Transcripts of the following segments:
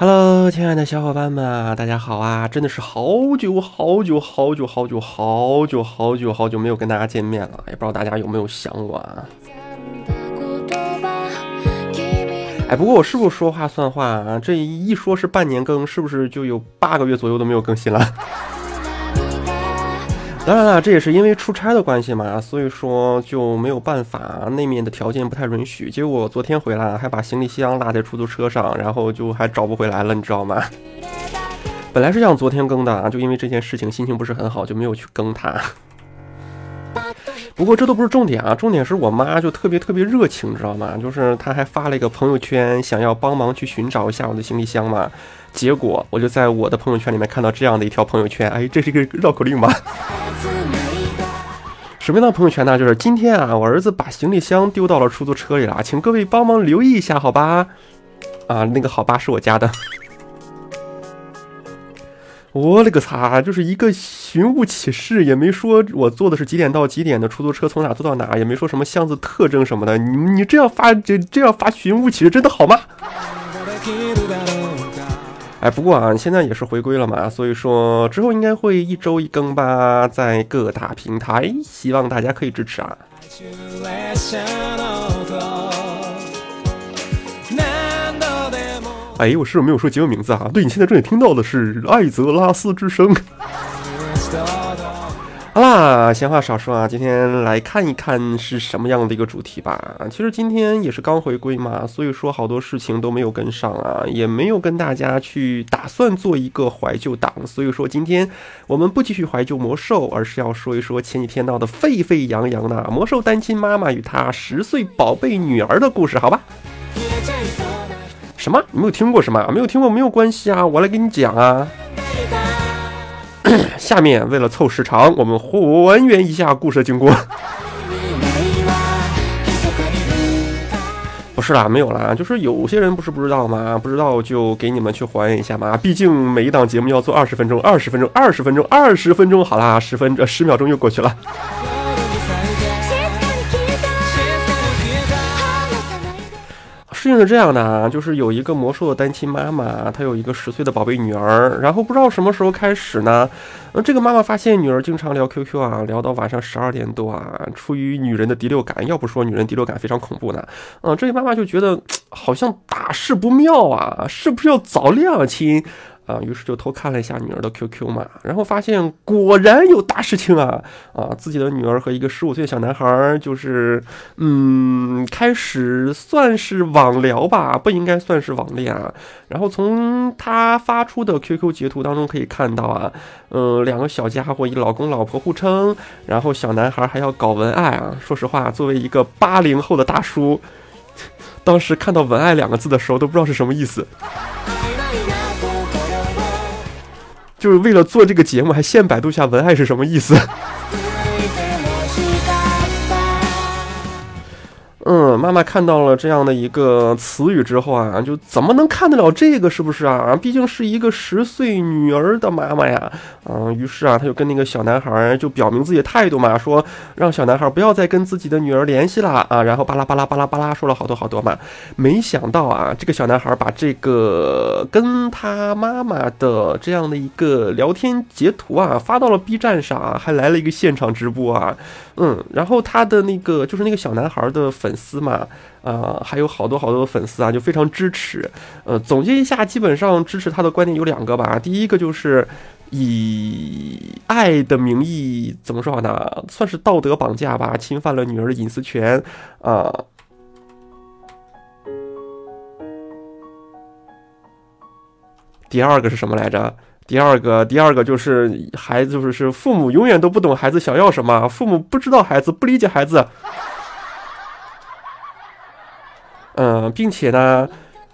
Hello，亲爱的小伙伴们，大家好啊！真的是好久好久好久好久好久好久好久没有跟大家见面了，也不知道大家有没有想我啊？哎，不过我是不是说话算话啊？这一说是半年更，是不是就有八个月左右都没有更新了？当然了，这也是因为出差的关系嘛，所以说就没有办法，那面的条件不太允许。结果昨天回来还把行李箱落在出租车上，然后就还找不回来了，你知道吗？本来是想昨天更的，就因为这件事情心情不是很好，就没有去更它。不过这都不是重点啊，重点是我妈就特别特别热情，你知道吗？就是她还发了一个朋友圈，想要帮忙去寻找一下我的行李箱嘛。结果我就在我的朋友圈里面看到这样的一条朋友圈，哎，这是一个绕口令吗？什么样的朋友圈呢？就是今天啊，我儿子把行李箱丢到了出租车里了，请各位帮忙留意一下，好吧？啊，那个好吧是我家的。我勒个擦，就是一个寻物启事，也没说我坐的是几点到几点的出租车，从哪坐到哪，也没说什么箱子特征什么的。你你这样发这这样发寻物启事，真的好吗？哎，不过啊，现在也是回归了嘛，所以说之后应该会一周一更吧，在各大平台，希望大家可以支持啊。哎，我是不是没有说节目名字啊？对你现在正在听到的是艾泽拉斯之声。好啦，闲话少说啊，今天来看一看是什么样的一个主题吧。其实今天也是刚回归嘛，所以说好多事情都没有跟上啊，也没有跟大家去打算做一个怀旧档。所以说今天我们不继续怀旧魔兽，而是要说一说前几天闹得沸沸扬扬的魔兽单亲妈妈与她十岁宝贝女儿的故事，好吧？什么？你没有听过是吗？没有听过没有关系啊，我来给你讲啊。下面为了凑时长，我们还原一下故事的经过。不是啦，没有啦，就是有些人不是不知道吗？不知道就给你们去还原一下嘛。毕竟每一档节目要做二十分钟，二十分钟，二十分钟，二十分钟。好啦，十分呃十秒钟又过去了。事情是这样的啊，就是有一个魔兽的单亲妈妈，她有一个十岁的宝贝女儿，然后不知道什么时候开始呢，呃，这个妈妈发现女儿经常聊 QQ 啊，聊到晚上十二点多啊，出于女人的第六感，要不说女人第六感非常恐怖呢，嗯，这个妈妈就觉得好像大事不妙啊，是不是要早恋啊亲？啊，于是就偷看了一下女儿的 QQ 嘛，然后发现果然有大事情啊！啊，自己的女儿和一个十五岁的小男孩，就是嗯，开始算是网聊吧，不应该算是网恋啊。然后从他发出的 QQ 截图当中可以看到啊，嗯，两个小家伙以老公老婆互称，然后小男孩还要搞文爱啊。说实话，作为一个八零后的大叔，当时看到文爱两个字的时候，都不知道是什么意思。就是为了做这个节目，还现百度下文案是什么意思？嗯，妈妈看到了这样的一个词语之后啊，就怎么能看得了这个？是不是啊？毕竟是一个十岁女儿的妈妈呀。嗯，于是啊，他就跟那个小男孩就表明自己的态度嘛，说让小男孩不要再跟自己的女儿联系了啊。然后巴拉巴拉巴拉巴拉说了好多好多嘛。没想到啊，这个小男孩把这个跟他妈妈的这样的一个聊天截图啊发到了 B 站上，还来了一个现场直播啊。嗯，然后他的那个就是那个小男孩的粉粉丝嘛，啊，还有好多好多的粉丝啊，就非常支持。呃，总结一下，基本上支持他的观点有两个吧。第一个就是以爱的名义，怎么说好呢？算是道德绑架吧，侵犯了女儿的隐私权啊。第二个是什么来着？第二个，第二个就是孩子，就是是父母永远都不懂孩子想要什么，父母不知道孩子，不理解孩子。嗯，并且呢，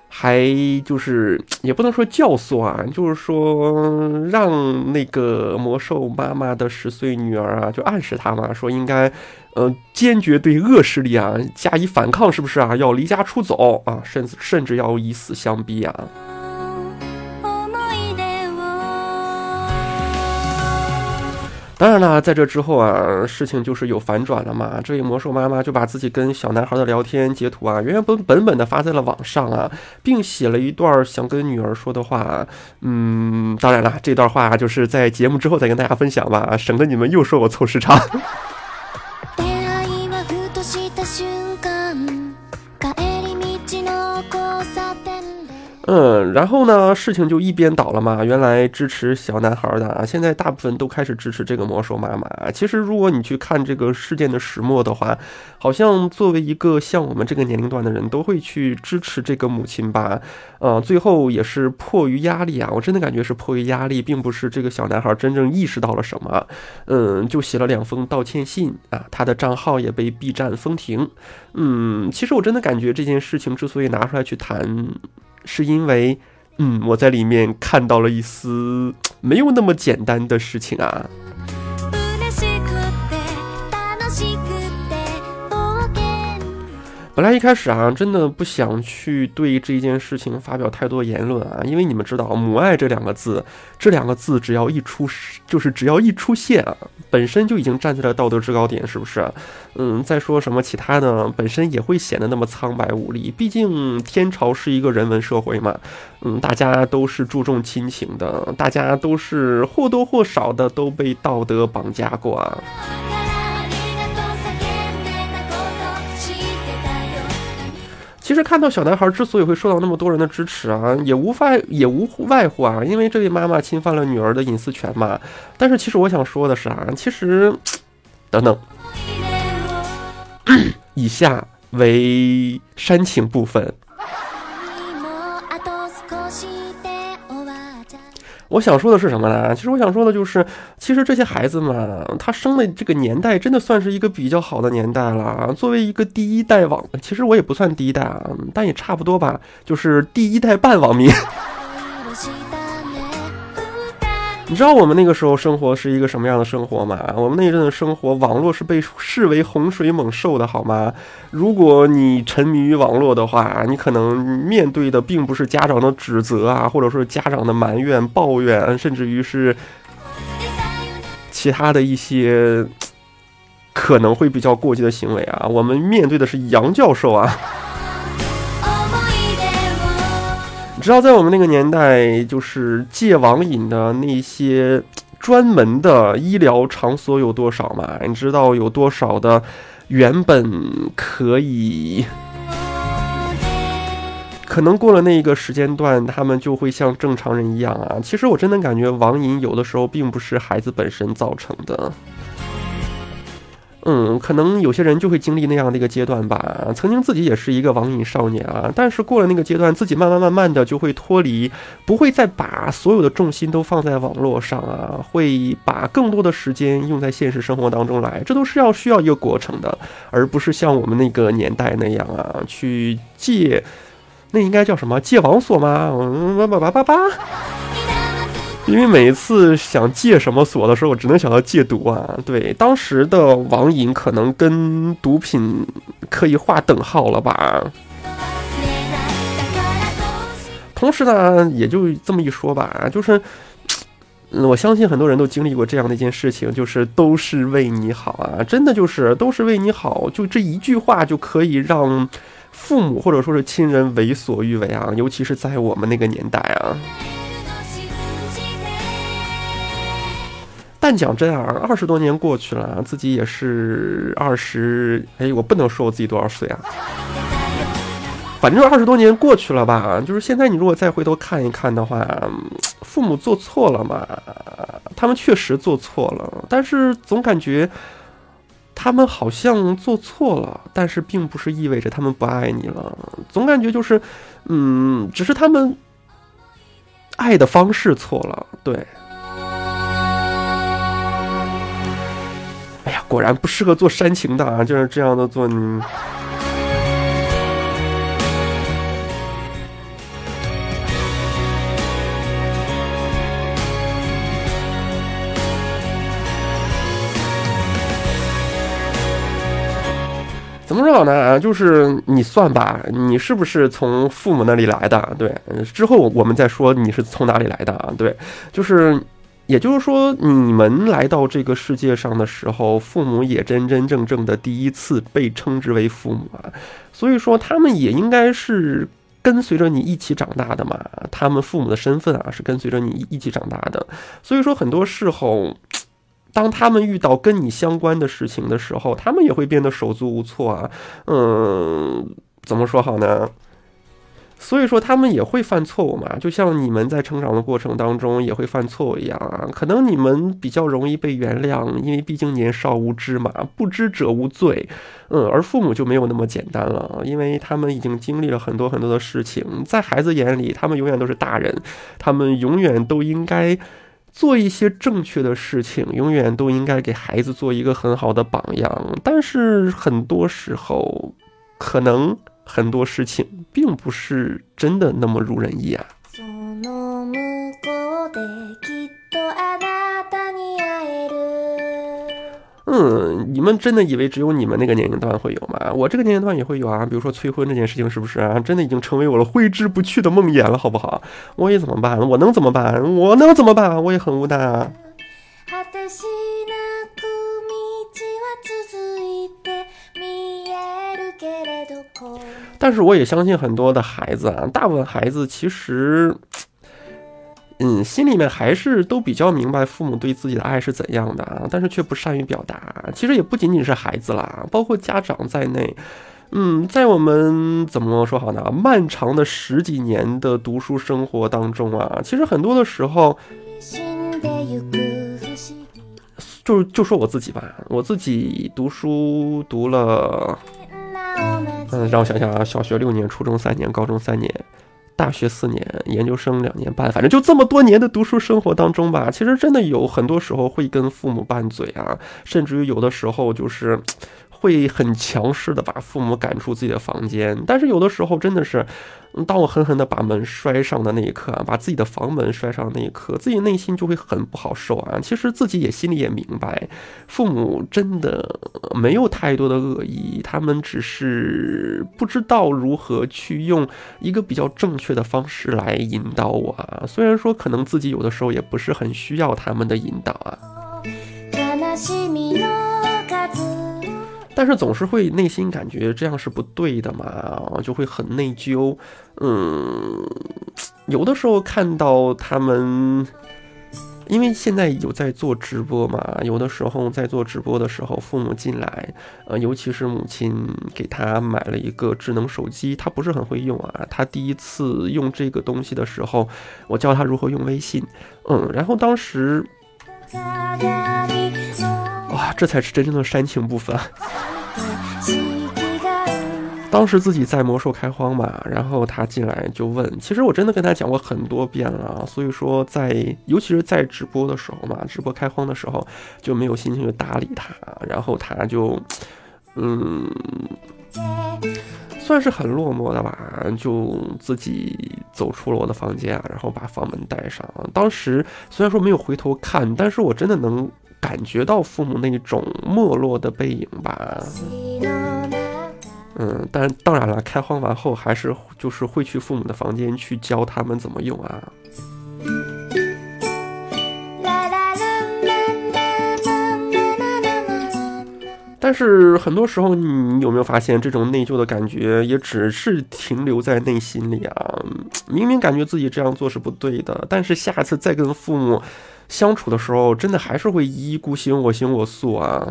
还就是 也不能说教唆啊，就是说让那个魔兽妈妈的十岁女儿啊，就暗示她嘛，说应该，呃，坚决对恶势力啊加以反抗，是不是啊？要离家出走啊，甚至甚至要以死相逼啊。当然了，在这之后啊，事情就是有反转了嘛。这位魔兽妈妈就把自己跟小男孩的聊天截图啊，原原本本本的发在了网上啊，并写了一段想跟女儿说的话。嗯，当然了，这段话就是在节目之后再跟大家分享吧，省得你们又说我凑时长。嗯，然后呢，事情就一边倒了嘛。原来支持小男孩的啊，现在大部分都开始支持这个魔兽妈妈。其实，如果你去看这个事件的始末的话，好像作为一个像我们这个年龄段的人，都会去支持这个母亲吧。呃，最后也是迫于压力啊，我真的感觉是迫于压力，并不是这个小男孩真正意识到了什么。嗯，就写了两封道歉信啊，他的账号也被 B 站封停。嗯，其实我真的感觉这件事情之所以拿出来去谈。是因为，嗯，我在里面看到了一丝没有那么简单的事情啊。本来一开始啊，真的不想去对这件事情发表太多言论啊，因为你们知道“母爱”这两个字，这两个字只要一出，就是只要一出现啊，本身就已经站在了道德制高点，是不是？嗯，再说什么其他的，本身也会显得那么苍白无力。毕竟天朝是一个人文社会嘛，嗯，大家都是注重亲情的，大家都是或多或少的都被道德绑架过啊。实看到小男孩之所以会受到那么多人的支持啊，也无法也无外乎啊，因为这位妈妈侵犯了女儿的隐私权嘛。但是其实我想说的是啊，其实，等等，以下为煽情部分。我想说的是什么呢？其实我想说的就是，其实这些孩子们，他生的这个年代真的算是一个比较好的年代了。作为一个第一代网，其实我也不算第一代啊，但也差不多吧，就是第一代半网民。你知道我们那个时候生活是一个什么样的生活吗？我们那阵的生活，网络是被视为洪水猛兽的，好吗？如果你沉迷于网络的话，你可能面对的并不是家长的指责啊，或者说家长的埋怨、抱怨，甚至于是其他的一些可能会比较过激的行为啊。我们面对的是杨教授啊。知道在我们那个年代，就是戒网瘾的那些 专门的医疗场所有多少吗？你知道有多少的原本可以，可能过了那个时间段，他们就会像正常人一样啊？其实我真的感觉网瘾有的时候并不是孩子本身造成的。嗯，可能有些人就会经历那样的一个阶段吧。曾经自己也是一个网瘾少年啊，但是过了那个阶段，自己慢慢慢慢的就会脱离，不会再把所有的重心都放在网络上啊，会把更多的时间用在现实生活当中来。这都是要需要一个过程的，而不是像我们那个年代那样啊，去戒，那应该叫什么戒网所吗？嗯叭叭叭叭叭。因为每一次想戒什么锁的时候，我只能想到戒毒啊。对，当时的网瘾可能跟毒品可以划等号了吧。同时呢，也就这么一说吧，就是，我相信很多人都经历过这样的一件事情，就是都是为你好啊，真的就是都是为你好，就这一句话就可以让父母或者说是亲人为所欲为啊，尤其是在我们那个年代啊。但讲真啊，二十多年过去了，自己也是二十，哎，我不能说我自己多少岁啊。反正二十多年过去了吧，就是现在你如果再回头看一看的话，父母做错了嘛？他们确实做错了，但是总感觉他们好像做错了，但是并不是意味着他们不爱你了。总感觉就是，嗯，只是他们爱的方式错了，对。哎呀果然不适合做煽情的啊，就是这样的做。怎么说好呢？就是你算吧，你是不是从父母那里来的？对，之后我们再说你是从哪里来的啊？对，就是。也就是说，你们来到这个世界上的时候，父母也真真正正的第一次被称之为父母啊，所以说他们也应该是跟随着你一起长大的嘛。他们父母的身份啊，是跟随着你一起长大的。所以说，很多时候，当他们遇到跟你相关的事情的时候，他们也会变得手足无措啊。嗯，怎么说好呢？所以说他们也会犯错误嘛，就像你们在成长的过程当中也会犯错误一样啊。可能你们比较容易被原谅，因为毕竟年少无知嘛，不知者无罪。嗯，而父母就没有那么简单了，因为他们已经经历了很多很多的事情，在孩子眼里，他们永远都是大人，他们永远都应该做一些正确的事情，永远都应该给孩子做一个很好的榜样。但是很多时候，可能。很多事情并不是真的那么如人意啊。嗯，你们真的以为只有你们那个年龄段会有吗？我这个年龄段也会有啊。比如说催婚这件事情，是不是啊？真的已经成为我了挥之不去的梦魇了，好不好？我也怎么办？我能怎么办？我能怎么办？我也很无奈啊。但是我也相信很多的孩子啊，大部分孩子其实，嗯，心里面还是都比较明白父母对自己的爱是怎样的啊，但是却不善于表达。其实也不仅仅是孩子啦，包括家长在内，嗯，在我们怎么说好呢？漫长的十几年的读书生活当中啊，其实很多的时候，就就说我自己吧，我自己读书读了。嗯，让我想想啊，小学六年，初中三年，高中三年，大学四年，研究生两年半，反正就这么多年的读书生活当中吧，其实真的有很多时候会跟父母拌嘴啊，甚至于有的时候就是。会很强势的把父母赶出自己的房间，但是有的时候真的是，当我狠狠的把门摔上的那一刻啊，把自己的房门摔上的那一刻，自己内心就会很不好受啊。其实自己也心里也明白，父母真的没有太多的恶意，他们只是不知道如何去用一个比较正确的方式来引导我啊。虽然说可能自己有的时候也不是很需要他们的引导啊。但是总是会内心感觉这样是不对的嘛，就会很内疚。嗯，有的时候看到他们，因为现在有在做直播嘛，有的时候在做直播的时候，父母进来，呃，尤其是母亲给他买了一个智能手机，他不是很会用啊。他第一次用这个东西的时候，我教他如何用微信。嗯，然后当时。哇，这才是真正的煽情部分。当时自己在魔兽开荒嘛，然后他进来就问，其实我真的跟他讲过很多遍了，所以说在尤其是在直播的时候嘛，直播开荒的时候就没有心情去搭理他，然后他就，嗯，算是很落寞的吧，就自己走出了我的房间啊，然后把房门带上。当时虽然说没有回头看，但是我真的能。感觉到父母那种没落的背影吧，嗯，但当然了，开荒完后还是就是会去父母的房间去教他们怎么用啊。但是很多时候，你有没有发现这种内疚的感觉也只是停留在内心里啊？明明感觉自己这样做是不对的，但是下次再跟父母。相处的时候，真的还是会一意孤行，我行我素啊，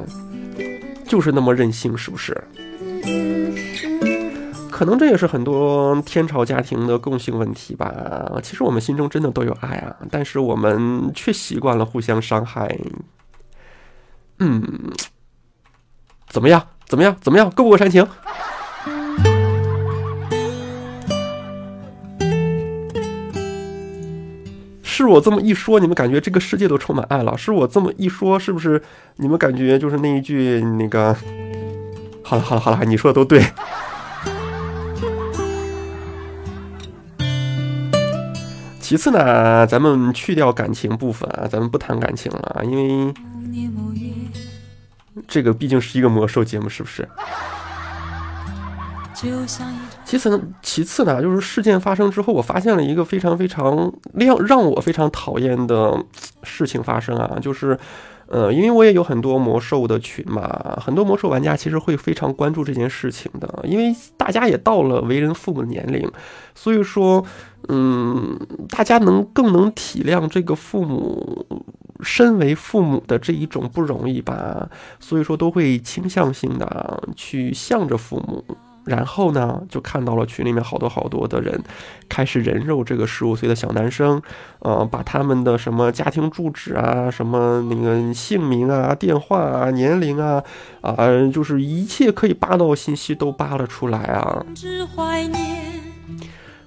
就是那么任性，是不是？可能这也是很多天朝家庭的共性问题吧。其实我们心中真的都有爱啊，但是我们却习惯了互相伤害。嗯，怎么样？怎么样？怎么样？够不够煽情？我这么一说，你们感觉这个世界都充满爱了？是我这么一说，是不是你们感觉就是那一句那个？好了好了好了，你说的都对。其次呢，咱们去掉感情部分啊，咱们不谈感情了，因为这个毕竟是一个魔兽节目，是不是？其次呢，其次呢，就是事件发生之后，我发现了一个非常非常让让我非常讨厌的事情发生啊，就是。呃，因为我也有很多魔兽的群嘛，很多魔兽玩家其实会非常关注这件事情的，因为大家也到了为人父母的年龄，所以说，嗯，大家能更能体谅这个父母身为父母的这一种不容易吧，所以说都会倾向性的去向着父母。然后呢，就看到了群里面好多好多的人开始人肉这个十五岁的小男生，呃，把他们的什么家庭住址啊、什么那个姓名啊、电话啊、年龄啊，啊，就是一切可以扒到的信息都扒了出来啊。只怀念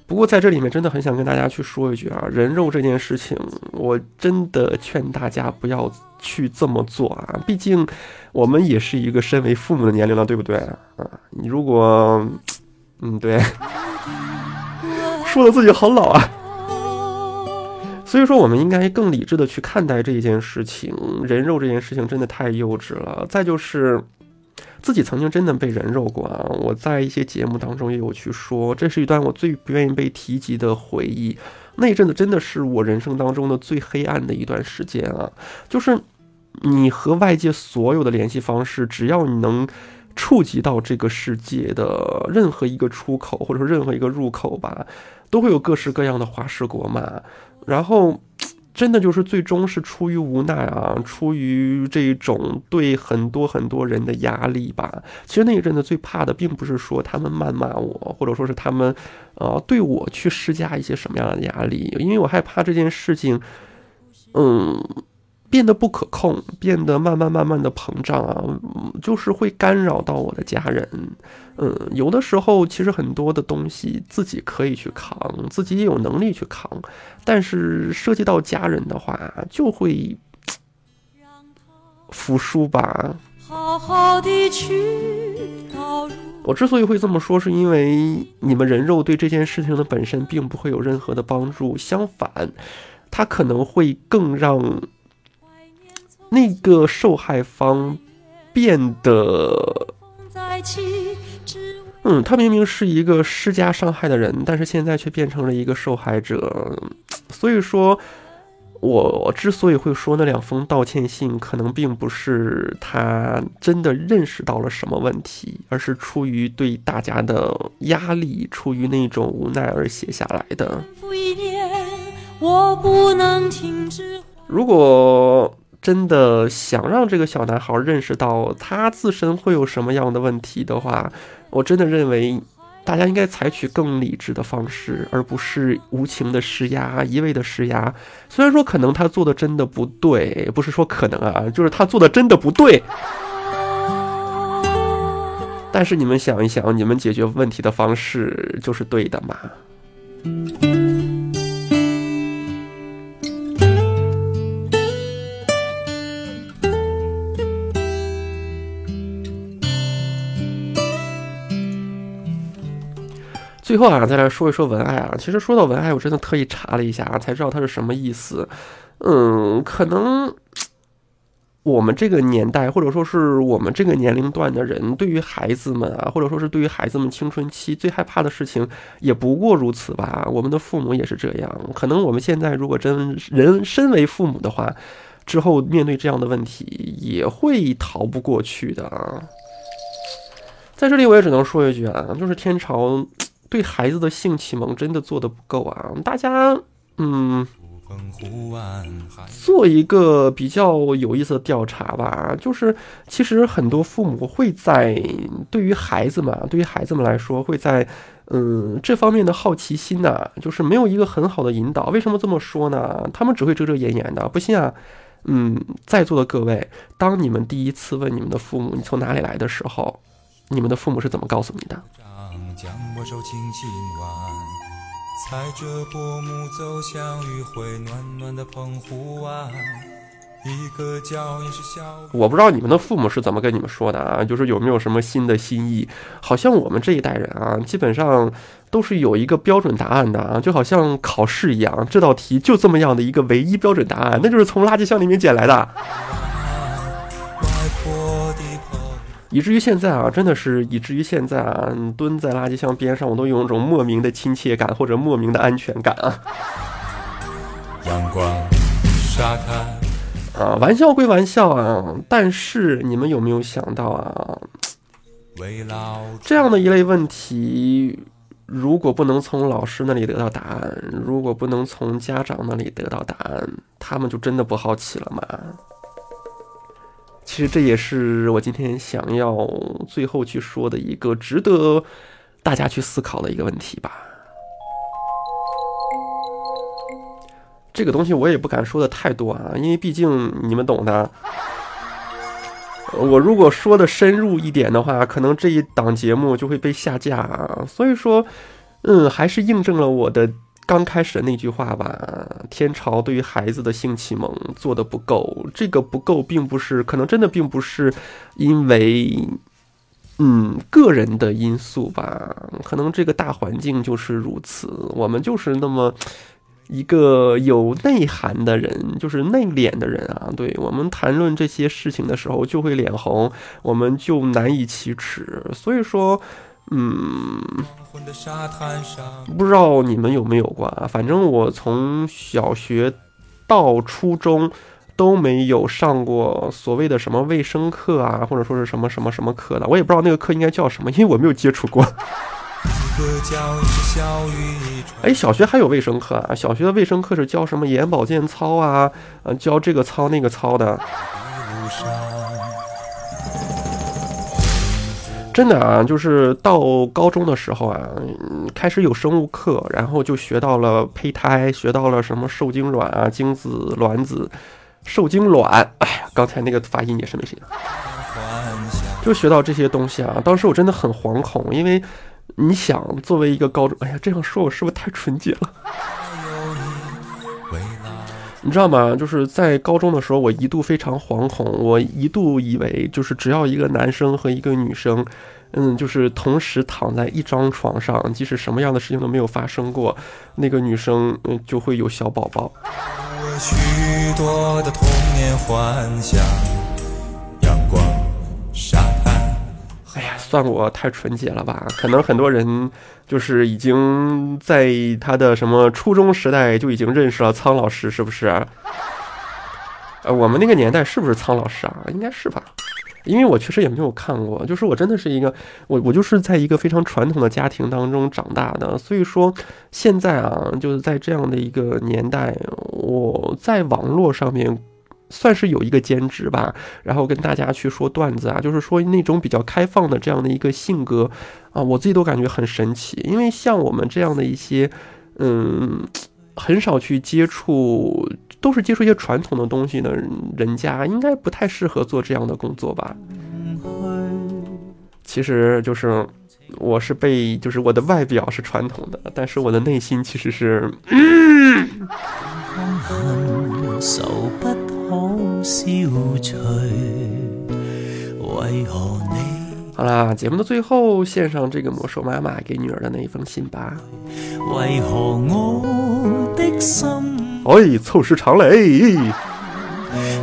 不过在这里面真的很想跟大家去说一句啊，人肉这件事情，我真的劝大家不要去这么做啊，毕竟我们也是一个身为父母的年龄了，对不对啊？你如果，嗯，对，说的自己好老啊，所以说我们应该更理智的去看待这一件事情，人肉这件事情真的太幼稚了。再就是。自己曾经真的被人肉过啊！我在一些节目当中也有去说，这是一段我最不愿意被提及的回忆。那一阵子真的是我人生当中的最黑暗的一段时间啊！就是你和外界所有的联系方式，只要你能触及到这个世界的任何一个出口，或者说任何一个入口吧，都会有各式各样的花式国骂，然后。真的就是最终是出于无奈啊，出于这种对很多很多人的压力吧。其实那一阵子最怕的，并不是说他们谩骂我，或者说是他们，呃，对我去施加一些什么样的压力，因为我害怕这件事情，嗯。变得不可控，变得慢慢慢慢的膨胀啊，就是会干扰到我的家人。嗯，有的时候其实很多的东西自己可以去扛，自己也有能力去扛，但是涉及到家人的话，就会服输吧。我之所以会这么说，是因为你们人肉对这件事情的本身并不会有任何的帮助，相反，它可能会更让。那个受害方变得，嗯，他明明是一个施加伤害的人，但是现在却变成了一个受害者。所以说，我之所以会说那两封道歉信，可能并不是他真的认识到了什么问题，而是出于对大家的压力，出于那种无奈而写下来的。如果。真的想让这个小男孩认识到他自身会有什么样的问题的话，我真的认为大家应该采取更理智的方式，而不是无情的施压、一味的施压。虽然说可能他做的真的不对，不是说可能啊，就是他做的真的不对。但是你们想一想，你们解决问题的方式就是对的吗？最后啊，再来说一说文爱啊。其实说到文爱，我真的特意查了一下啊，才知道它是什么意思。嗯，可能 我们这个年代，或者说是我们这个年龄段的人，对于孩子们啊，或者说是对于孩子们青春期最害怕的事情，也不过如此吧。我们的父母也是这样。可能我们现在如果真人身为父母的话，之后面对这样的问题，也会逃不过去的啊。在这里，我也只能说一句啊，就是天朝。对孩子的性启蒙真的做的不够啊！大家，嗯，做一个比较有意思的调查吧。就是其实很多父母会在对于孩子们，对于孩子们来说，会在嗯这方面的好奇心呐，就是没有一个很好的引导。为什么这么说呢？他们只会遮遮掩掩的。不信啊，嗯，在座的各位，当你们第一次问你们的父母你从哪里来的时候，你们的父母是怎么告诉你的？将我手轻轻挽，踩着薄暮走向余晖暖暖的澎湖湾。一个脚印是小。我不知道你们的父母是怎么跟你们说的啊？就是有没有什么新的心意？好像我们这一代人啊，基本上都是有一个标准答案的啊，就好像考试一样，这道题就这么样的一个唯一标准答案，那就是从垃圾箱里面捡来的。以至于现在啊，真的是以至于现在啊，蹲在垃圾箱边上，我都有一种莫名的亲切感或者莫名的安全感啊。阳光沙滩啊，玩笑归玩笑啊，但是你们有没有想到啊？这样的一类问题，如果不能从老师那里得到答案，如果不能从家长那里得到答案，他们就真的不好奇了吗？其实这也是我今天想要最后去说的一个值得大家去思考的一个问题吧。这个东西我也不敢说的太多啊，因为毕竟你们懂的。我如果说的深入一点的话，可能这一档节目就会被下架啊。所以说，嗯，还是印证了我的。刚开始的那句话吧，天朝对于孩子的性启蒙做的不够，这个不够，并不是可能真的并不是因为嗯个人的因素吧，可能这个大环境就是如此，我们就是那么一个有内涵的人，就是内敛的人啊，对我们谈论这些事情的时候就会脸红，我们就难以启齿，所以说。嗯，不知道你们有没有过啊？反正我从小学到初中都没有上过所谓的什么卫生课啊，或者说是什么什么什么课的，我也不知道那个课应该叫什么，因为我没有接触过。哎，小学还有卫生课啊？小学的卫生课是教什么眼保健操啊？呃，教这个操那个操的。真的啊，就是到高中的时候啊，开始有生物课，然后就学到了胚胎，学到了什么受精卵啊、精子、卵子、受精卵。哎呀，刚才那个发音也是没谁，就学到这些东西啊。当时我真的很惶恐，因为你想，作为一个高中，哎呀，这样说我是不是太纯洁了？你知道吗？就是在高中的时候，我一度非常惶恐，我一度以为就是只要一个男生和一个女生，嗯，就是同时躺在一张床上，即使什么样的事情都没有发生过，那个女生嗯就会有小宝宝。许多的童年幻想阳光沙。哎呀，算我太纯洁了吧？可能很多人就是已经在他的什么初中时代就已经认识了苍老师，是不是？呃，我们那个年代是不是苍老师啊？应该是吧，因为我确实也没有看过。就是我真的是一个，我我就是在一个非常传统的家庭当中长大的，所以说现在啊，就是在这样的一个年代，我在网络上面。算是有一个兼职吧，然后跟大家去说段子啊，就是说那种比较开放的这样的一个性格啊，我自己都感觉很神奇。因为像我们这样的一些，嗯，很少去接触，都是接触一些传统的东西的人家，应该不太适合做这样的工作吧。其实就是我是被，就是我的外表是传统的，但是我的内心其实是。好啦，节目的最后，献上这个魔兽妈妈给女儿的那一封信吧。为何我的心？哎，凑时长嘞！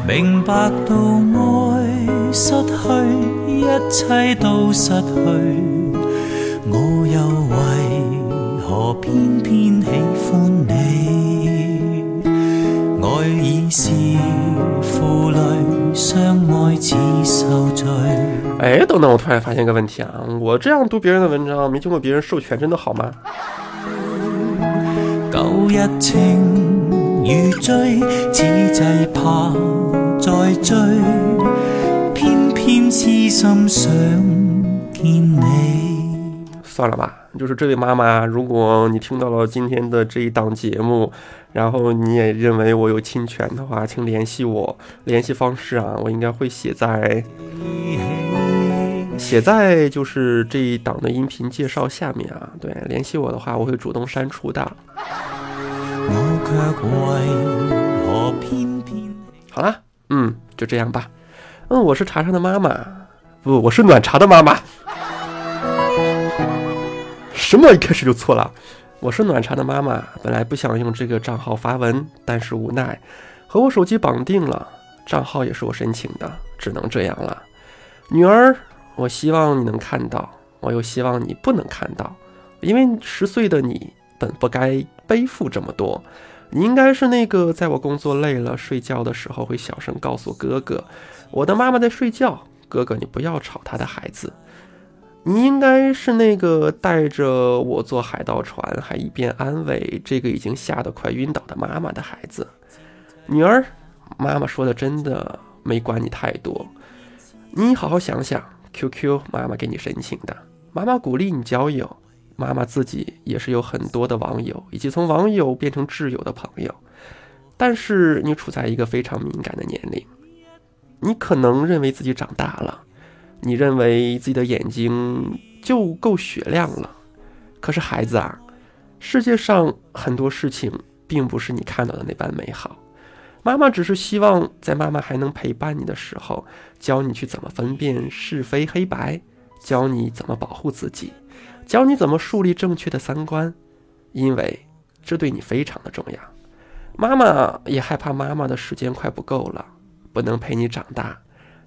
明白到爱失去，一切都失去，哎，等等，我突然发现个问题啊！我这样读别人的文章，没经过别人授权，真的好吗？算了吧，就是这位妈妈，如果你听到了今天的这一档节目。然后你也认为我有侵权的话，请联系我。联系方式啊，我应该会写在写在就是这一档的音频介绍下面啊。对，联系我的话，我会主动删除的。好啦，嗯，就这样吧。嗯，我是茶茶的妈妈，不，我是暖茶的妈妈。什么一开始就错了？我是暖茶的妈妈，本来不想用这个账号发文，但是无奈和我手机绑定了，账号也是我申请的，只能这样了。女儿，我希望你能看到，我又希望你不能看到，因为十岁的你本不该背负这么多。你应该是那个在我工作累了、睡觉的时候会小声告诉哥哥：“我的妈妈在睡觉，哥哥你不要吵她的孩子。”你应该是那个带着我坐海盗船，还一边安慰这个已经吓得快晕倒的妈妈的孩子。女儿，妈妈说的真的没管你太多，你好好想想。QQ，妈妈给你申请的，妈妈鼓励你交友，妈妈自己也是有很多的网友，以及从网友变成挚友的朋友。但是你处在一个非常敏感的年龄，你可能认为自己长大了。你认为自己的眼睛就够雪亮了，可是孩子啊，世界上很多事情并不是你看到的那般美好。妈妈只是希望在妈妈还能陪伴你的时候，教你去怎么分辨是非黑白，教你怎么保护自己，教你怎么树立正确的三观，因为这对你非常的重要。妈妈也害怕妈妈的时间快不够了，不能陪你长大。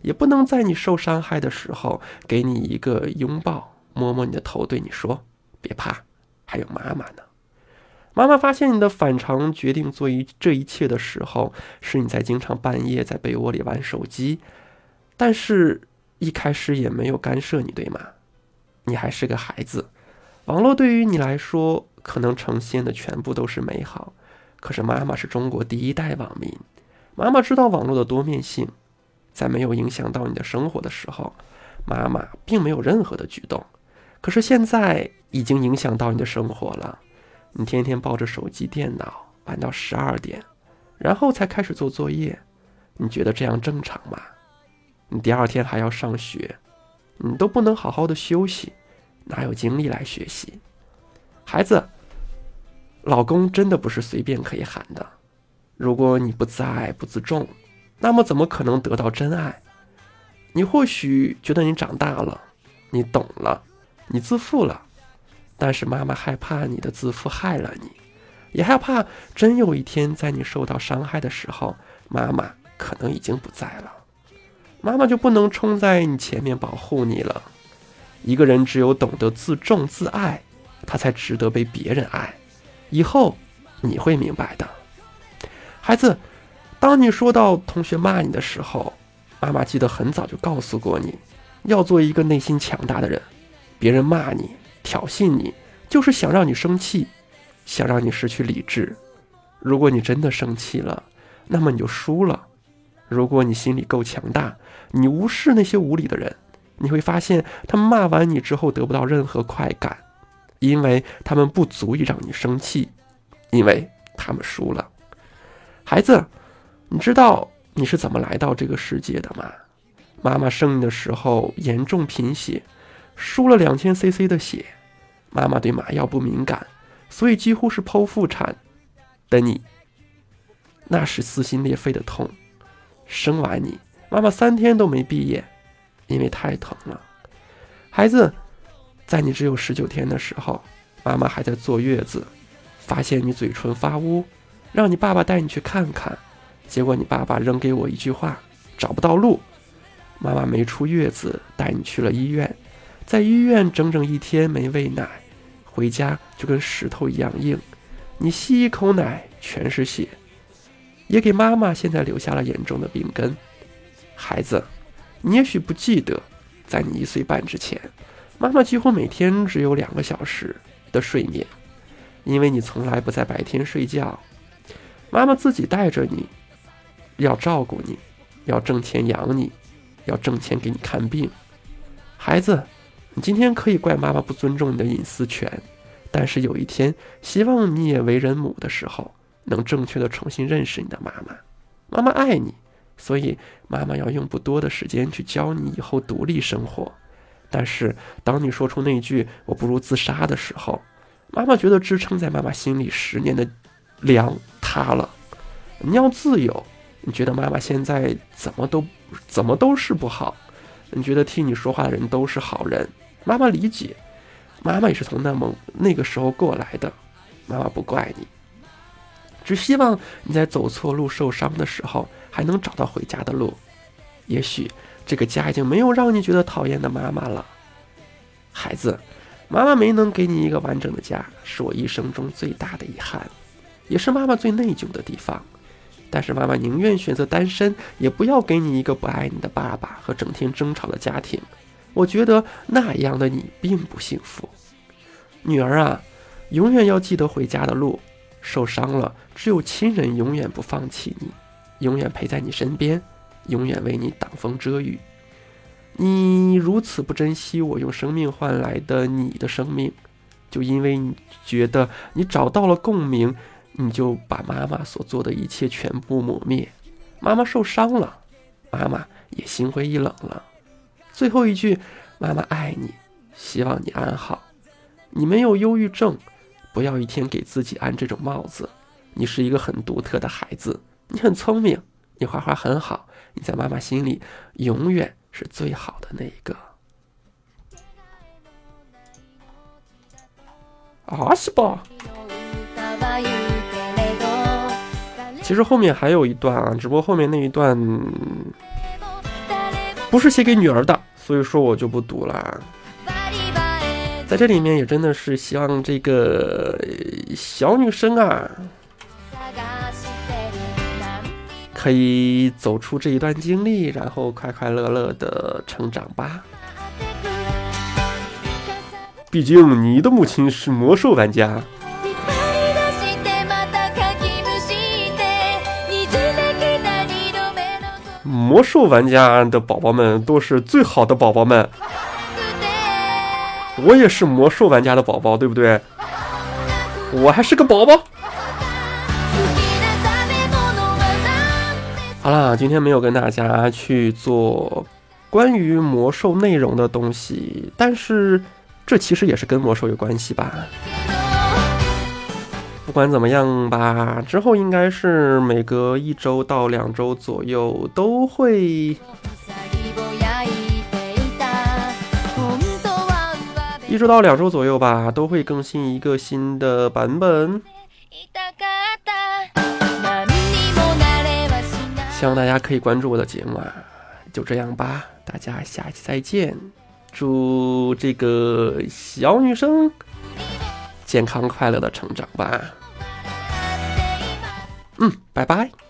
也不能在你受伤害的时候给你一个拥抱，摸摸你的头，对你说：“别怕，还有妈妈呢。”妈妈发现你的反常，决定做一这一切的时候，是你在经常半夜在被窝里玩手机，但是一开始也没有干涉你，对吗？你还是个孩子，网络对于你来说可能呈现的全部都是美好，可是妈妈是中国第一代网民，妈妈知道网络的多面性。在没有影响到你的生活的时候，妈妈并没有任何的举动。可是现在已经影响到你的生活了。你天天抱着手机、电脑玩到十二点，然后才开始做作业。你觉得这样正常吗？你第二天还要上学，你都不能好好的休息，哪有精力来学习？孩子，老公真的不是随便可以喊的。如果你不自爱、不自重，那么怎么可能得到真爱？你或许觉得你长大了，你懂了，你自负了，但是妈妈害怕你的自负害了你，也害怕真有一天在你受到伤害的时候，妈妈可能已经不在了，妈妈就不能冲在你前面保护你了。一个人只有懂得自重自爱，他才值得被别人爱。以后你会明白的，孩子。当你说到同学骂你的时候，妈妈记得很早就告诉过你，要做一个内心强大的人。别人骂你、挑衅你，就是想让你生气，想让你失去理智。如果你真的生气了，那么你就输了。如果你心里够强大，你无视那些无理的人，你会发现他们骂完你之后得不到任何快感，因为他们不足以让你生气，因为他们输了。孩子。你知道你是怎么来到这个世界的吗？妈妈生你的时候严重贫血，输了两千 CC 的血。妈妈对麻药不敏感，所以几乎是剖腹产的你，那是撕心裂肺的痛。生完你，妈妈三天都没闭眼，因为太疼了。孩子，在你只有十九天的时候，妈妈还在坐月子，发现你嘴唇发乌，让你爸爸带你去看看。结果你爸爸扔给我一句话：“找不到路。”妈妈没出月子，带你去了医院，在医院整整一天没喂奶，回家就跟石头一样硬。你吸一口奶全是血，也给妈妈现在留下了严重的病根。孩子，你也许不记得，在你一岁半之前，妈妈几乎每天只有两个小时的睡眠，因为你从来不在白天睡觉，妈妈自己带着你。要照顾你，要挣钱养你，要挣钱给你看病。孩子，你今天可以怪妈妈不尊重你的隐私权，但是有一天，希望你也为人母的时候，能正确的重新认识你的妈妈。妈妈爱你，所以妈妈要用不多的时间去教你以后独立生活。但是，当你说出那句“我不如自杀”的时候，妈妈觉得支撑在妈妈心里十年的梁塌了。你要自由。你觉得妈妈现在怎么都怎么都是不好？你觉得替你说话的人都是好人？妈妈理解，妈妈也是从那么那个时候过来的，妈妈不怪你，只希望你在走错路受伤的时候还能找到回家的路。也许这个家已经没有让你觉得讨厌的妈妈了。孩子，妈妈没能给你一个完整的家，是我一生中最大的遗憾，也是妈妈最内疚的地方。但是妈妈宁愿选择单身，也不要给你一个不爱你的爸爸和整天争吵的家庭。我觉得那样的你并不幸福，女儿啊，永远要记得回家的路。受伤了，只有亲人永远不放弃你，永远陪在你身边，永远为你挡风遮雨。你如此不珍惜我用生命换来的你的生命，就因为你觉得你找到了共鸣。你就把妈妈所做的一切全部抹灭，妈妈受伤了，妈妈也心灰意冷了。最后一句，妈妈爱你，希望你安好。你没有忧郁症，不要一天给自己安这种帽子。你是一个很独特的孩子，你很聪明，你画画很好，你在妈妈心里永远是最好的那一个。啊，是吧？其实后面还有一段啊，只不过后面那一段不是写给女儿的，所以说我就不读了。在这里面也真的是希望这个小女生啊，可以走出这一段经历，然后快快乐乐的成长吧。毕竟你的母亲是魔兽玩家。魔兽玩家的宝宝们都是最好的宝宝们，我也是魔兽玩家的宝宝，对不对？我还是个宝宝。好啦，今天没有跟大家去做关于魔兽内容的东西，但是这其实也是跟魔兽有关系吧。不管怎么样吧，之后应该是每隔一周到两周左右都会，一周到两周左右吧，都会更新一个新的版本。希望大家可以关注我的节目啊！就这样吧，大家下期再见，祝这个小女生。健康快乐的成长吧，嗯，拜拜。